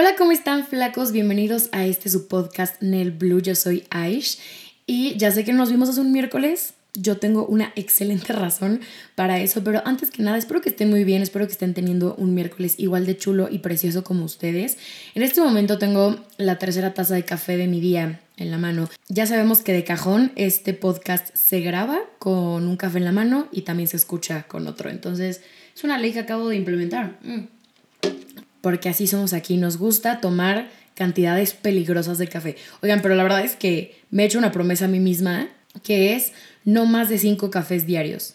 Hola, ¿cómo están flacos? Bienvenidos a este su podcast Nel Blue. Yo soy Aish y ya sé que nos vimos hace un miércoles. Yo tengo una excelente razón para eso, pero antes que nada espero que estén muy bien, espero que estén teniendo un miércoles igual de chulo y precioso como ustedes. En este momento tengo la tercera taza de café de mi día en la mano. Ya sabemos que de cajón este podcast se graba con un café en la mano y también se escucha con otro. Entonces es una ley que acabo de implementar. Mm porque así somos aquí, nos gusta tomar cantidades peligrosas de café. Oigan, pero la verdad es que me he hecho una promesa a mí misma que es no más de cinco cafés diarios.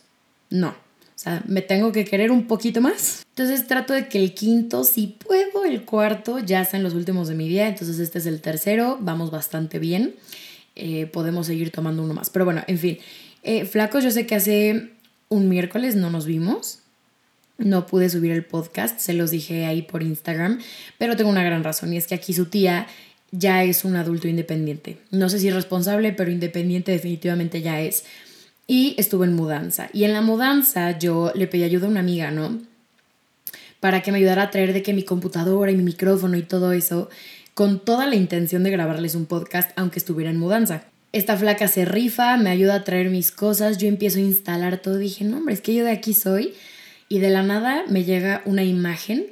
No. O sea, me tengo que querer un poquito más. Entonces trato de que el quinto, si puedo, el cuarto ya sea en los últimos de mi día. Entonces este es el tercero, vamos bastante bien. Eh, podemos seguir tomando uno más. Pero bueno, en fin. Eh, flacos, yo sé que hace un miércoles no nos vimos no pude subir el podcast, se los dije ahí por Instagram, pero tengo una gran razón y es que aquí su tía ya es un adulto independiente. No sé si responsable, pero independiente definitivamente ya es. Y estuvo en mudanza. Y en la mudanza yo le pedí ayuda a una amiga, ¿no? Para que me ayudara a traer de que mi computadora y mi micrófono y todo eso, con toda la intención de grabarles un podcast, aunque estuviera en mudanza. Esta flaca se rifa, me ayuda a traer mis cosas, yo empiezo a instalar todo. Dije, no, hombre, es que yo de aquí soy y de la nada me llega una imagen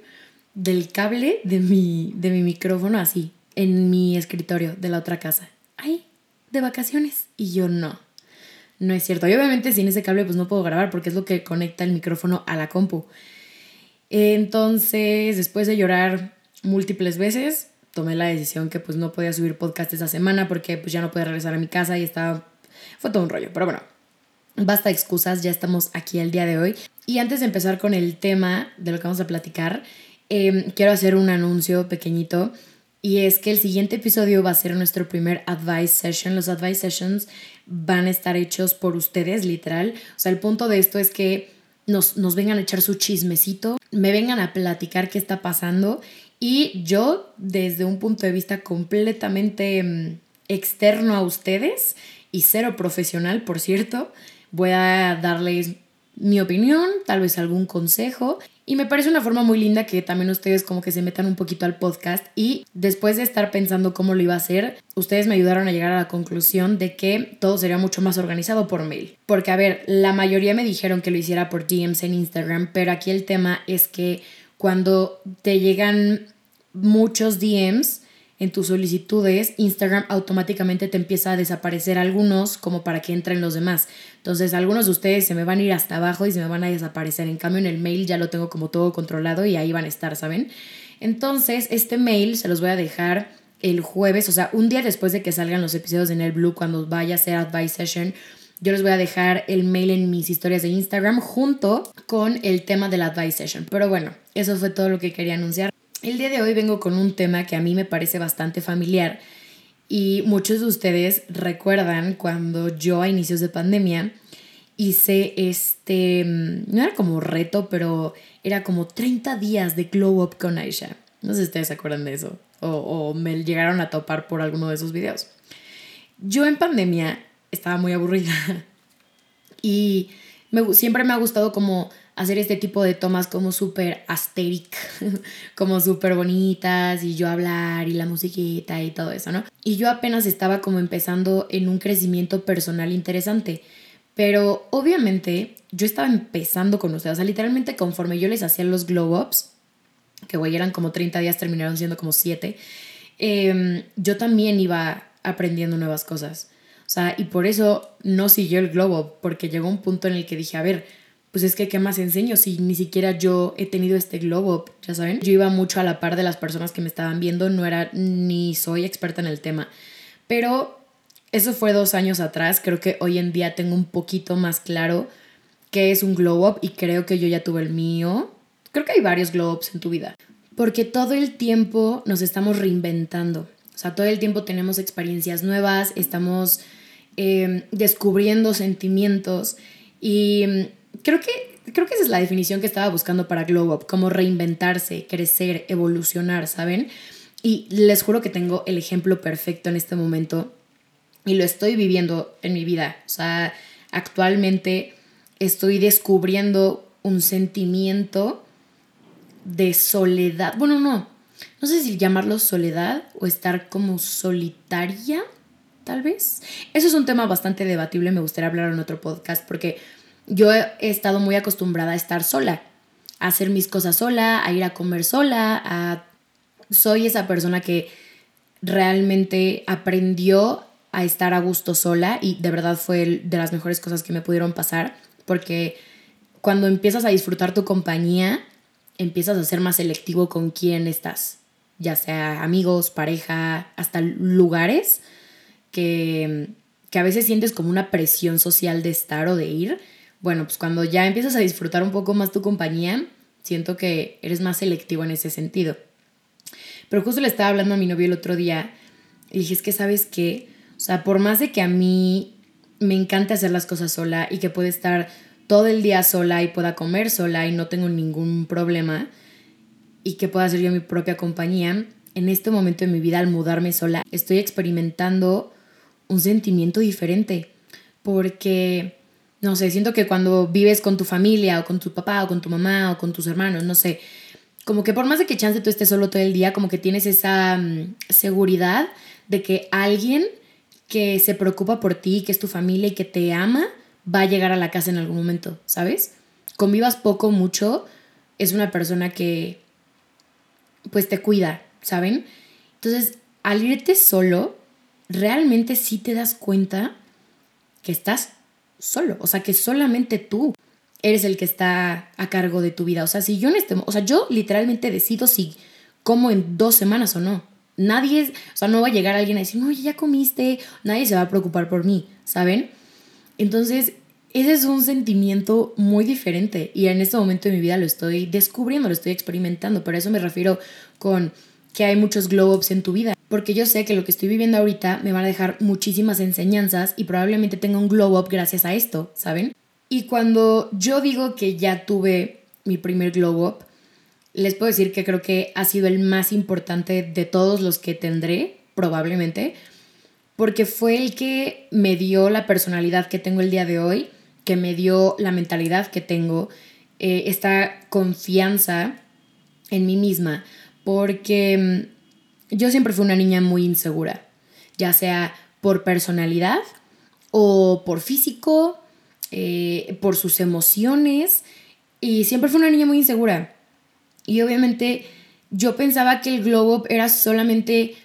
del cable de mi, de mi micrófono así, en mi escritorio de la otra casa. Ay, de vacaciones. Y yo no. No es cierto. Y obviamente sin ese cable pues no puedo grabar porque es lo que conecta el micrófono a la compu. Entonces, después de llorar múltiples veces, tomé la decisión que pues no podía subir podcast esa semana porque pues ya no podía regresar a mi casa y estaba... Fue todo un rollo. Pero bueno, basta excusas, ya estamos aquí el día de hoy. Y antes de empezar con el tema de lo que vamos a platicar, em, quiero hacer un anuncio pequeñito. Y es que el siguiente episodio va a ser nuestro primer advice session. Los advice sessions van a estar hechos por ustedes, literal. O sea, el punto de esto es que nos, nos vengan a echar su chismecito, me vengan a platicar qué está pasando. Y yo, desde un punto de vista completamente em, externo a ustedes y cero profesional, por cierto, voy a darles mi opinión, tal vez algún consejo. Y me parece una forma muy linda que también ustedes como que se metan un poquito al podcast y después de estar pensando cómo lo iba a hacer, ustedes me ayudaron a llegar a la conclusión de que todo sería mucho más organizado por mail. Porque a ver, la mayoría me dijeron que lo hiciera por DMs en Instagram, pero aquí el tema es que cuando te llegan muchos DMs, en tus solicitudes, Instagram automáticamente te empieza a desaparecer algunos como para que entren los demás. Entonces, algunos de ustedes se me van a ir hasta abajo y se me van a desaparecer. En cambio, en el mail ya lo tengo como todo controlado y ahí van a estar, ¿saben? Entonces, este mail se los voy a dejar el jueves, o sea, un día después de que salgan los episodios en el Blue, cuando vaya a ser Advice Session, yo les voy a dejar el mail en mis historias de Instagram junto con el tema de la Advice Session. Pero bueno, eso fue todo lo que quería anunciar. El día de hoy vengo con un tema que a mí me parece bastante familiar y muchos de ustedes recuerdan cuando yo a inicios de pandemia hice este, mm, no era como reto, pero era como 30 días de glow up con Aisha. No sé si ustedes se acuerdan de eso o, o me llegaron a topar por alguno de esos videos. Yo en pandemia estaba muy aburrida y me, siempre me ha gustado como hacer este tipo de tomas como súper asteric, como súper bonitas y yo hablar y la musiquita y todo eso, ¿no? Y yo apenas estaba como empezando en un crecimiento personal interesante. Pero obviamente yo estaba empezando con ustedes, o sea, literalmente conforme yo les hacía los glow ups, que güey eran como 30 días, terminaron siendo como 7, em, yo también iba aprendiendo nuevas cosas. O sea, y por eso no siguió el glow up, porque llegó un punto en el que dije, a ver, pues es que qué más enseño si ni siquiera yo he tenido este globo, ya saben. Yo iba mucho a la par de las personas que me estaban viendo, no era ni soy experta en el tema. Pero eso fue dos años atrás, creo que hoy en día tengo un poquito más claro qué es un glow up y creo que yo ya tuve el mío. Creo que hay varios glow ups en tu vida. Porque todo el tiempo nos estamos reinventando. O sea, todo el tiempo tenemos experiencias nuevas, estamos eh, descubriendo sentimientos y creo que, creo que esa es la definición que estaba buscando para Glow Up, como reinventarse, crecer, evolucionar, ¿saben? Y les juro que tengo el ejemplo perfecto en este momento y lo estoy viviendo en mi vida. O sea, actualmente estoy descubriendo un sentimiento de soledad. Bueno, no. no sé si llamarlo soledad o estar como solitaria, tal vez. Eso es un tema bastante debatible, me gustaría hablar en otro podcast porque yo he estado muy acostumbrada a estar sola, a hacer mis cosas sola, a ir a comer sola, a... Soy esa persona que realmente aprendió a estar a gusto sola y de verdad fue de las mejores cosas que me pudieron pasar porque cuando empiezas a disfrutar tu compañía, empiezas a ser más selectivo con quién estás, ya sea amigos, pareja, hasta lugares que, que a veces sientes como una presión social de estar o de ir bueno, pues cuando ya empiezas a disfrutar un poco más tu compañía, siento que eres más selectivo en ese sentido. Pero justo le estaba hablando a mi novio el otro día y dije, que sabes qué, o sea, por más de que a mí me encanta hacer las cosas sola y que pueda estar todo el día sola y pueda comer sola y no tengo ningún problema y que pueda hacer yo mi propia compañía, en este momento de mi vida al mudarme sola estoy experimentando un sentimiento diferente porque no sé, siento que cuando vives con tu familia o con tu papá o con tu mamá o con tus hermanos, no sé, como que por más de que chance tú estés solo todo el día, como que tienes esa mm, seguridad de que alguien que se preocupa por ti, que es tu familia y que te ama, va a llegar a la casa en algún momento, ¿sabes? Convivas poco, mucho, es una persona que pues te cuida, ¿saben? Entonces, al irte solo, realmente sí te das cuenta que estás solo, o sea, que solamente tú eres el que está a cargo de tu vida. O sea, si yo en este, o sea, yo literalmente decido si como en dos semanas o no. Nadie, o sea, no va a llegar alguien a decir, no, ya comiste, nadie se va a preocupar por mí, ¿saben? Entonces, ese es un sentimiento muy diferente y en este momento de mi vida lo estoy descubriendo, lo estoy experimentando, pero a eso me refiero con que hay muchos glow ups en tu vida porque yo sé que lo que estoy viviendo ahorita me va a dejar muchísimas enseñanzas y probablemente tenga un glow up gracias a esto, ¿saben? Y cuando yo digo que ya tuve mi primer glow up, les puedo decir que creo que ha sido el más importante de todos los que tendré, probablemente, porque fue el que me dio la personalidad que tengo el día de hoy, que me dio la mentalidad que tengo, eh, esta confianza en mí misma, porque mm, yo siempre fui una niña muy insegura, ya sea por personalidad o por físico, eh, por sus emociones, y siempre fui una niña muy insegura. Y obviamente yo pensaba que el glow up era solamente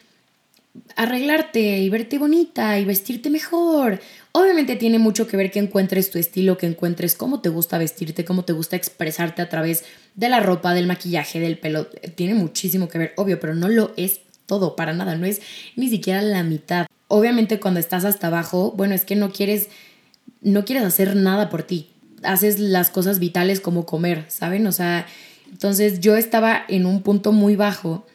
arreglarte y verte bonita y vestirte mejor. Obviamente tiene mucho que ver que encuentres tu estilo, que encuentres cómo te gusta vestirte, cómo te gusta expresarte a través de la ropa, del maquillaje, del pelo. Tiene muchísimo que ver, obvio, pero no lo es todo, para nada, no es ni siquiera la mitad. Obviamente cuando estás hasta abajo, bueno, es que no quieres, no quieres hacer nada por ti. Haces las cosas vitales como comer, ¿saben? O sea, entonces yo estaba en un punto muy bajo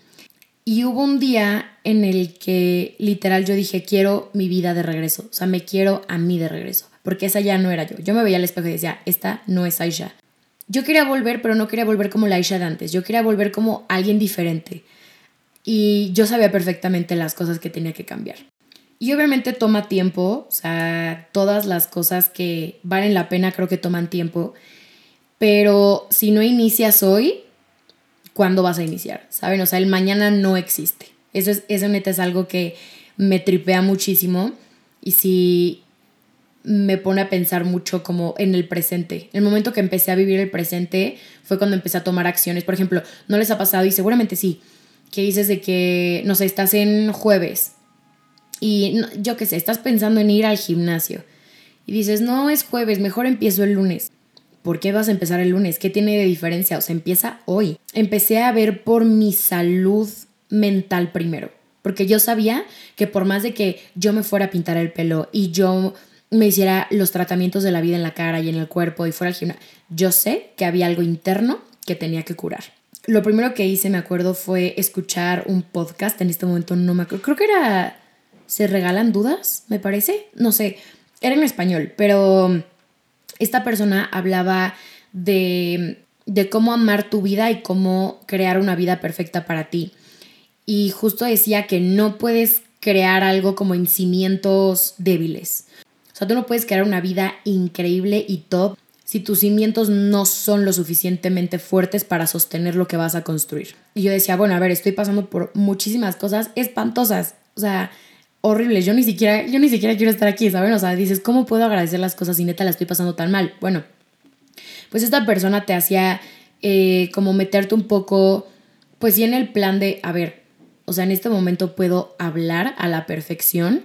y hubo un día en el que literal yo dije, quiero mi vida de regreso, o sea, me quiero a mí de regreso, porque esa ya no era yo. Yo me veía al espejo y decía, esta no es Aisha. Yo quería volver, pero no quería volver como la Aisha de antes, yo quería volver como alguien diferente. Y yo sabía perfectamente las cosas que tenía que cambiar. Y obviamente toma tiempo, o sea, todas las cosas que valen la pena creo que toman tiempo, pero si no inicias hoy, ¿cuándo vas a iniciar? ¿Saben? O sea, el mañana no existe. Eso, es, eso neta es algo que me tripea muchísimo y si me pone a pensar mucho como en el presente. El momento que empecé a vivir el presente fue cuando empecé a tomar acciones. Por ejemplo, ¿no les ha pasado? Y seguramente sí que dices de que, no sé, estás en jueves y yo qué sé, estás pensando en ir al gimnasio y dices, no es jueves, mejor empiezo el lunes. ¿Por qué vas a empezar el lunes? ¿Qué tiene de diferencia? O sea, empieza hoy. Empecé a ver por mi salud mental primero, porque yo sabía que por más de que yo me fuera a pintar el pelo y yo me hiciera los tratamientos de la vida en la cara y en el cuerpo y fuera al gimnasio, yo sé que había algo interno que tenía que curar lo primero que hice, me acuerdo, fue escuchar un podcast. En este momento no me acuerdo. Creo que era. ¿Se regalan dudas? Me parece. No sé. Era en español, pero esta persona hablaba de, de cómo amar tu vida y cómo crear una vida perfecta para ti. Y justo decía que no puedes crear algo como en cimientos débiles. O sea, tú no puedes crear una vida increíble y top si tus cimientos no son lo suficientemente fuertes para sostener lo que vas a construir. Y yo decía, bueno, a ver, estoy pasando por muchísimas cosas espantosas, o sea, horribles. Yo ni siquiera, yo ni siquiera quiero estar aquí, ¿saben? O sea, dices, ¿cómo puedo agradecer las cosas si neta la estoy pasando tan mal? Bueno, pues esta persona te hacía eh, como meterte un poco, pues sí en el plan de, a ver, o sea, en este momento puedo hablar a la perfección,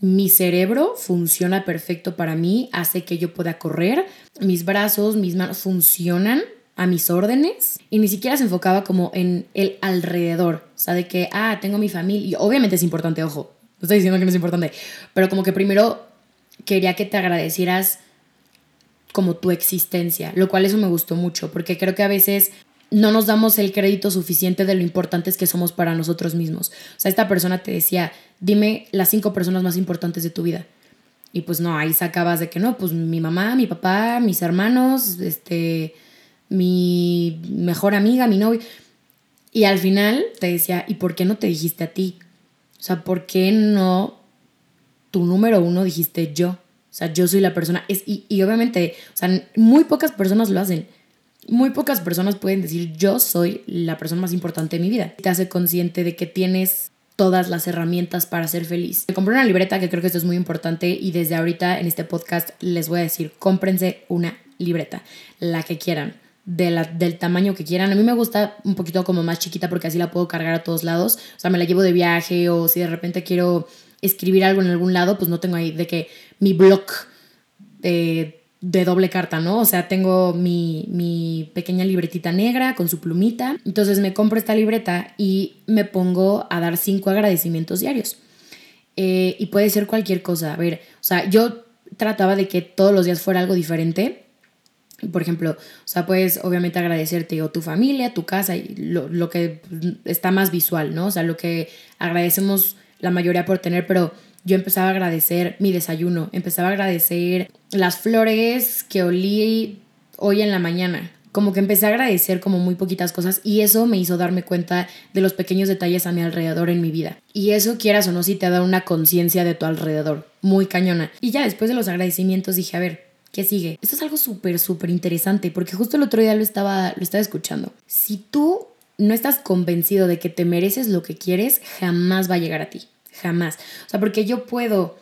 mi cerebro funciona perfecto para mí, hace que yo pueda correr, mis brazos, mis manos funcionan a mis órdenes y ni siquiera se enfocaba como en el alrededor, o sea, de que, ah, tengo mi familia, y obviamente es importante, ojo, no estoy diciendo que no es importante, pero como que primero quería que te agradecieras como tu existencia, lo cual eso me gustó mucho, porque creo que a veces no nos damos el crédito suficiente de lo importantes que somos para nosotros mismos. O sea, esta persona te decía, dime las cinco personas más importantes de tu vida. Y pues no, ahí sacabas de que no, pues mi mamá, mi papá, mis hermanos, este, mi mejor amiga, mi novio. Y al final te decía, ¿y por qué no te dijiste a ti? O sea, ¿por qué no tu número uno dijiste yo? O sea, yo soy la persona. Es, y, y obviamente, o sea, muy pocas personas lo hacen muy pocas personas pueden decir yo soy la persona más importante de mi vida. Te hace consciente de que tienes todas las herramientas para ser feliz. Me compré una libreta que creo que esto es muy importante y desde ahorita en este podcast les voy a decir, cómprense una libreta, la que quieran. De la, del tamaño que quieran. A mí me gusta un poquito como más chiquita porque así la puedo cargar a todos lados. O sea, me la llevo de viaje o si de repente quiero escribir algo en algún lado, pues no tengo ahí de que mi blog de de doble carta, ¿no? O sea, tengo mi, pequeña libretita negra con su plumita. Entonces me compro esta libreta y me pongo a dar cinco agradecimientos diarios. Eh, y puede ser cualquier cosa. A ver, o sea, yo trataba de que todos los días fuera algo diferente. Por ejemplo, o sea, puedes obviamente agradecerte o tu familia, tu casa, y lo, lo que está más visual, ¿no? O sea, lo que agradecemos la mayoría por tener, pero yo empezaba a agradecer mi desayuno, empezaba a agradecer las flores que olí hoy en la mañana. Como que empecé a agradecer como muy poquitas cosas y eso me hizo darme cuenta de los pequeños detalles a mi alrededor en mi vida. Y eso quieras o no, si te da una conciencia de tu alrededor, muy cañona. Y ya después de los agradecimientos dije, a ver, ¿qué sigue? Esto es algo súper, súper interesante porque justo el otro día lo estaba, lo estaba escuchando. Si tú no estás convencido de que te mereces lo que quieres, jamás va a llegar a ti jamás. O sea, porque yo puedo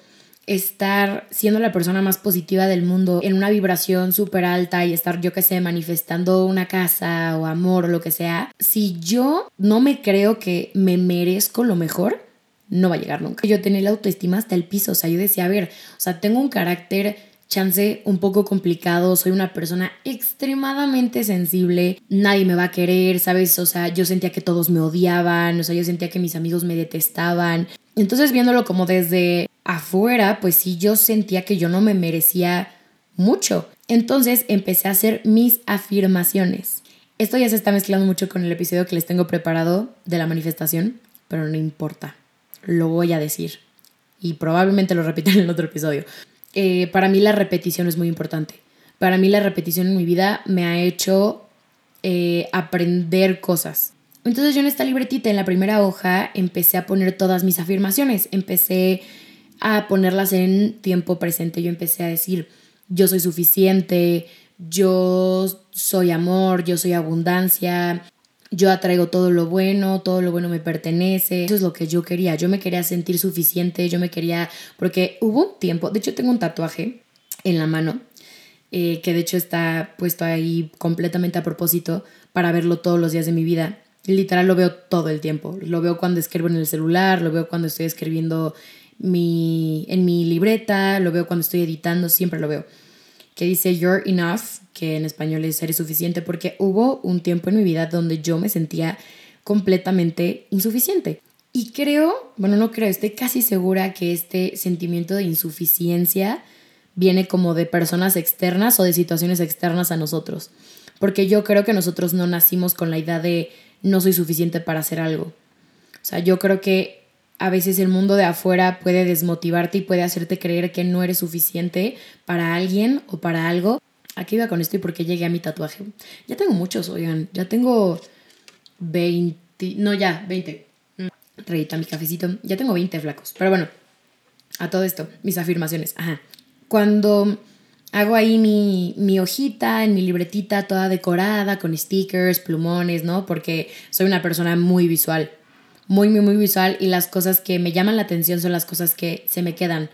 estar siendo la persona más positiva del mundo en una vibración súper alta y estar, yo qué sé, manifestando una casa o amor o lo que sea, si yo no me creo que me merezco lo mejor, no va a llegar nunca. Yo tenía la autoestima hasta el piso, o sea, yo decía, a ver, o sea, tengo un carácter chance un poco complicado, soy una persona extremadamente sensible, nadie me va a querer, ¿sabes? O sea, yo sentía que todos me odiaban, o sea, yo sentía que mis amigos me detestaban. Entonces viéndolo como desde afuera, pues sí, yo sentía que yo no me merecía mucho. Entonces empecé a hacer mis afirmaciones. Esto ya se está mezclando mucho con el episodio que les tengo preparado de la manifestación, pero no importa, lo voy a decir. Y probablemente lo repita en el otro episodio. Eh, para mí la repetición es muy importante. Para mí la repetición en mi vida me ha hecho eh, aprender cosas. Entonces yo en esta libretita, en la primera hoja, empecé a poner todas mis afirmaciones. Empecé a ponerlas en tiempo presente. Yo empecé a decir, yo soy suficiente, yo soy amor, yo soy abundancia, yo atraigo todo lo bueno, todo lo bueno me pertenece. Eso es lo que yo quería. Yo me quería sentir suficiente, yo me quería, porque hubo un tiempo, de hecho tengo un tatuaje en la mano, eh, que de hecho está puesto ahí completamente a propósito para verlo todos los días de mi vida. Literal lo veo todo el tiempo. Lo veo cuando escribo en el celular, lo veo cuando estoy escribiendo mi, en mi libreta, lo veo cuando estoy editando, siempre lo veo. Que dice You're enough que en español es ser suficiente, porque hubo un tiempo en mi vida donde yo me sentía completamente insuficiente. Y creo, bueno, no creo, estoy casi segura que este sentimiento de insuficiencia viene como de personas externas o de situaciones externas a nosotros. Porque yo creo que nosotros no nacimos con la idea de no soy suficiente para hacer algo. O sea, yo creo que a veces el mundo de afuera puede desmotivarte y puede hacerte creer que no eres suficiente para alguien o para algo Aquí iba con esto y por qué llegué a mi tatuaje. Ya tengo muchos, oigan. Ya tengo 20. No, ya, 20. Reita mi cafecito. Ya tengo 20 flacos. Pero bueno, a todo esto, mis afirmaciones. Ajá. Cuando hago ahí mi, mi, hojita en mi libretita toda decorada con stickers, plumones, ¿no? Porque soy una persona muy visual, muy, muy, muy visual y las cosas que me llaman la atención son las cosas que se me quedan.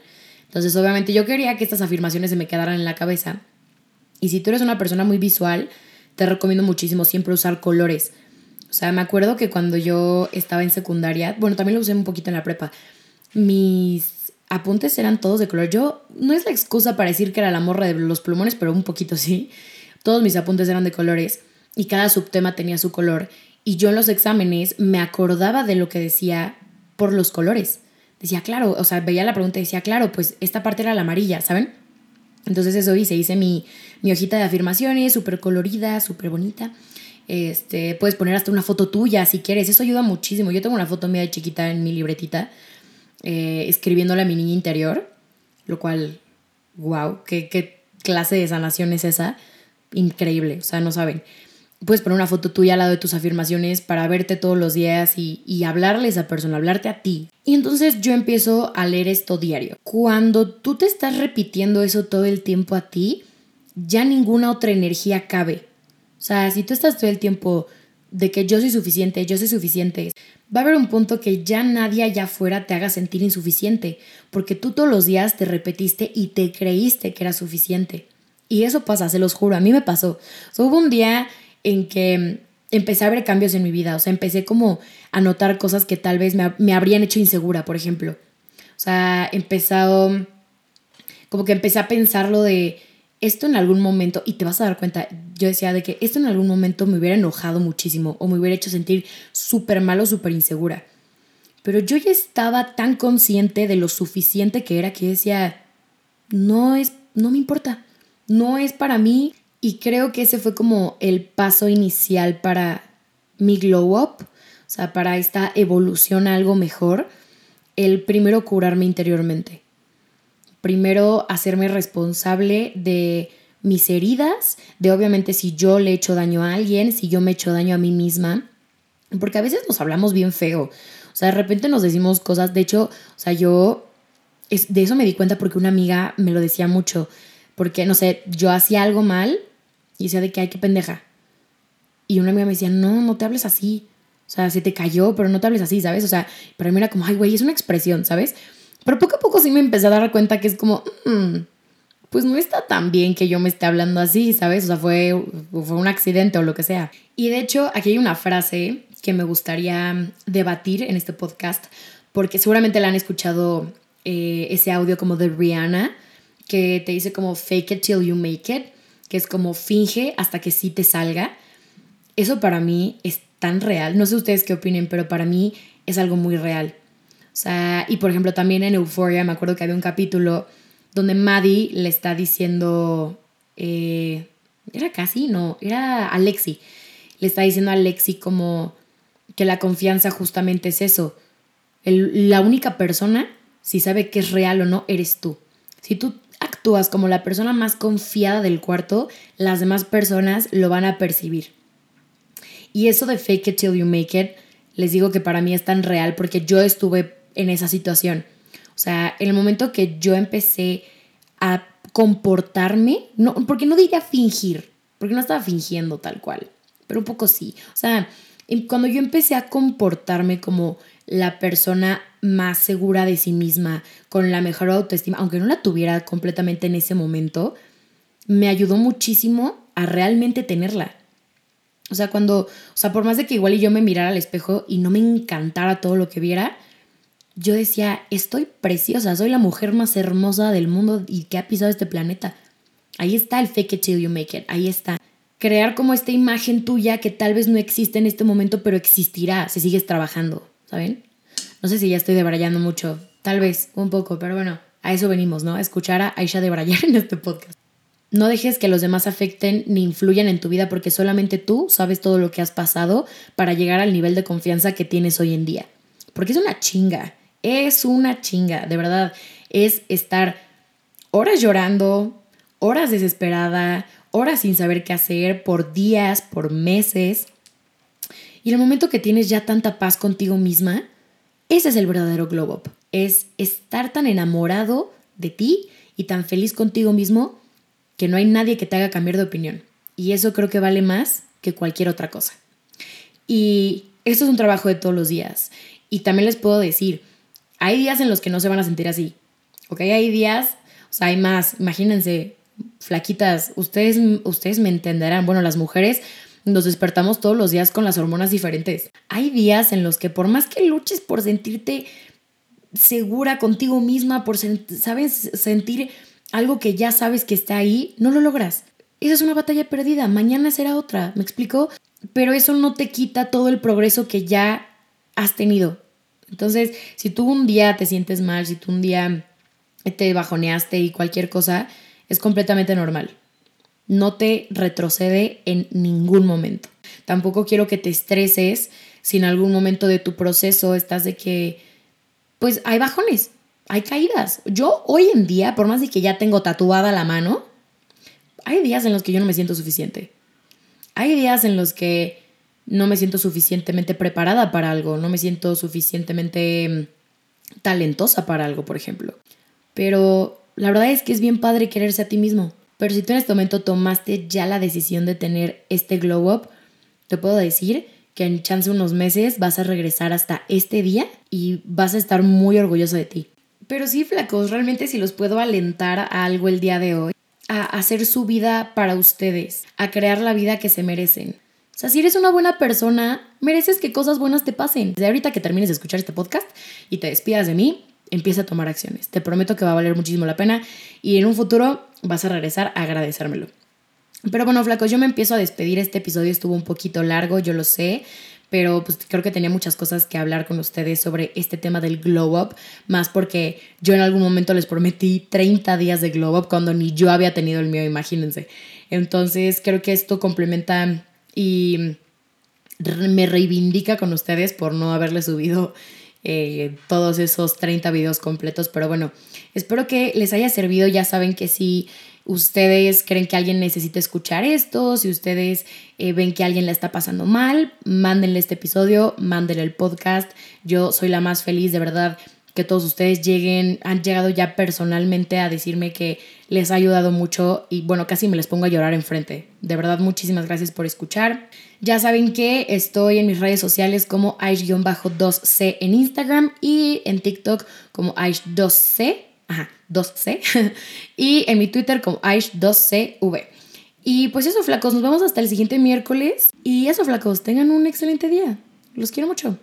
Entonces, obviamente yo quería que estas afirmaciones se me quedaran en la cabeza. Y si tú eres una persona muy visual, te recomiendo muchísimo siempre usar colores. O sea, me acuerdo que cuando yo estaba en secundaria, bueno, también lo usé un poquito en la prepa, mis apuntes eran todos de color. Yo, no es la excusa para decir que era la morra de los plumones, pero un poquito sí. Todos mis apuntes eran de colores y cada subtema tenía su color. Y yo en los exámenes me acordaba de lo que decía por los colores. Decía, claro, o sea, veía la pregunta y decía, claro, pues esta parte era la amarilla, ¿saben? Entonces eso hice, hice mi, mi hojita de afirmaciones, súper colorida, súper bonita. Este, puedes poner hasta una foto tuya si quieres, eso ayuda muchísimo. Yo tengo una foto mía de chiquita en mi libretita, eh, escribiéndole a mi niña interior, lo cual, wow, ¿qué, qué clase de sanación es esa. Increíble, o sea, no saben. Puedes poner una foto tuya al lado de tus afirmaciones para verte todos los días y, y hablarle a esa persona, hablarte a ti. Y entonces yo empiezo a leer esto diario. Cuando tú te estás repitiendo eso todo el tiempo a ti, ya ninguna otra energía cabe. O sea, si tú estás todo el tiempo de que yo soy suficiente, yo soy suficiente, va a haber un punto que ya nadie allá afuera te haga sentir insuficiente, porque tú todos los días te repetiste y te creíste que era suficiente. Y eso pasa, se los juro, a mí me pasó. hubo un día en que empecé a ver cambios en mi vida, o sea, empecé como a notar cosas que tal vez me, me habrían hecho insegura, por ejemplo. O sea, empezado, como que empecé a pensar lo de, esto en algún momento, y te vas a dar cuenta, yo decía de que esto en algún momento me hubiera enojado muchísimo o me hubiera hecho sentir súper mal o súper insegura. Pero yo ya estaba tan consciente de lo suficiente que era que decía, no es, no me importa, no es para mí. Y creo que ese fue como el paso inicial para mi glow up, o sea, para esta evolución a algo mejor, el primero curarme interiormente primero hacerme responsable de mis heridas, de obviamente si yo le he hecho daño a alguien, si yo me he hecho daño a mí misma, porque a veces nos hablamos bien feo, o sea, de repente nos decimos cosas, de hecho, o sea, yo es, de eso me di cuenta porque una amiga me lo decía mucho, porque, no sé, yo hacía algo mal y decía de que hay que pendeja. Y una amiga me decía, no, no te hables así. O sea, se te cayó, pero no te hables así, ¿sabes? O sea, para mí era como, ay, güey, es una expresión, ¿sabes? Pero poco a poco sí me empecé a dar cuenta que es como, mm, pues no está tan bien que yo me esté hablando así, ¿sabes? O sea, fue, fue un accidente o lo que sea. Y de hecho, aquí hay una frase que me gustaría debatir en este podcast, porque seguramente la han escuchado eh, ese audio como de Rihanna, que te dice como fake it till you make it, que es como finge hasta que sí te salga. Eso para mí es tan real. No sé ustedes qué opinen, pero para mí es algo muy real. Sea, y por ejemplo también en Euphoria me acuerdo que había un capítulo donde Maddie le está diciendo, eh, era casi, no, era Alexi, le está diciendo a Alexi como que la confianza justamente es eso. la única persona, si sabe que es real o no, eres tú. Si tú actúas como la persona más confiada del cuarto, las demás personas lo van a percibir. Y eso de fake it till you make it, les digo que para mí es tan real porque yo estuve en esa situación. O sea, en el momento que yo empecé a comportarme, no, porque no diría fingir, porque no estaba fingiendo tal cual, pero un poco sí. O sea, cuando yo empecé a comportarme como la persona más segura de sí misma, con la mejor autoestima, aunque no la tuviera completamente en ese momento, me ayudó muchísimo a realmente tenerla. O sea, cuando, o sea, por más de que igual y yo me mirara al espejo y no me encantara todo lo que viera, yo decía, estoy preciosa, soy la mujer más hermosa del mundo y que ha pisado este planeta. Ahí está el fake it till you make it, ahí está. Crear como esta imagen tuya que tal vez no existe en este momento, pero existirá si sigues trabajando, ¿saben? No sé si ya estoy debrayando mucho, tal vez un poco, pero bueno, a eso venimos, ¿no? Escuchar a Aisha debrayar en este podcast. No dejes que los demás afecten ni influyan en tu vida porque solamente tú sabes todo lo que has pasado para llegar al nivel de confianza que tienes hoy en día. Porque es una chinga. Es una chinga, de verdad. Es estar horas llorando, horas desesperada, horas sin saber qué hacer, por días, por meses. Y el momento que tienes ya tanta paz contigo misma, ese es el verdadero glow up. Es estar tan enamorado de ti y tan feliz contigo mismo que no hay nadie que te haga cambiar de opinión. Y eso creo que vale más que cualquier otra cosa. Y esto es un trabajo de todos los días. Y también les puedo decir, hay días en los que no se van a sentir así. ¿Ok? Hay días, o sea, hay más. Imagínense, flaquitas, ustedes, ustedes me entenderán. Bueno, las mujeres nos despertamos todos los días con las hormonas diferentes. Hay días en los que por más que luches por sentirte segura contigo misma, por sabes sentir algo que ya sabes que está ahí, no lo logras. Esa es una batalla perdida, mañana será otra, ¿me explico? Pero eso no te quita todo el progreso que ya has tenido. Entonces, si tú un día te sientes mal, si tú un día te bajoneaste y cualquier cosa, es completamente normal. No te retrocede en ningún momento. Tampoco quiero que te estreses si en algún momento de tu proceso estás de que, pues hay bajones, hay caídas. Yo hoy en día, por más de que ya tengo tatuada la mano, hay días en los que yo no me siento suficiente. Hay días en los que no me siento suficientemente preparada para algo, no me siento suficientemente mm, talentosa para algo, por ejemplo. Pero la verdad es que es bien padre quererse a ti mismo. Pero si tú en este momento tomaste ya la decisión de tener este glow up, te puedo decir que en chance unos meses vas a regresar hasta este día y vas a estar muy orgulloso de ti. Pero sí, flacos, realmente si los puedo alentar a algo el día de hoy, a hacer su vida para ustedes, a crear la vida que se merecen. Sea, si eres una buena persona, mereces que cosas buenas te pasen. Desde ahorita que termines de escuchar este podcast y te despidas de mí, empieza a tomar acciones. Te prometo que va a valer muchísimo la pena y en un futuro vas a regresar a agradecérmelo. Pero bueno, flacos, yo me empiezo a despedir. Este episodio estuvo un poquito largo, yo lo sé, pero pues creo que tenía muchas cosas que hablar con ustedes sobre este tema del glow up, más porque yo en algún momento les prometí 30 días de glow up cuando ni yo había tenido el mío, imagínense. Entonces creo que esto complementa y me reivindica con ustedes por no haberle subido eh, todos esos 30 videos completos. Pero bueno, espero que les haya servido. Ya saben que si ustedes creen que alguien necesita escuchar esto, si ustedes eh, ven que alguien la está pasando mal, mándenle este episodio, mándenle el podcast. Yo soy la más feliz, de verdad, que todos ustedes lleguen, han llegado ya personalmente a decirme que les ha ayudado mucho y bueno, casi me les pongo a llorar enfrente. De verdad, muchísimas gracias por escuchar. Ya saben que estoy en mis redes sociales como Aish-2C en Instagram y en TikTok como Aish2C, ajá, 2C, y en mi Twitter como Aish2CV. Y pues eso, flacos, nos vemos hasta el siguiente miércoles. Y eso, flacos, tengan un excelente día. Los quiero mucho.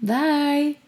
Bye.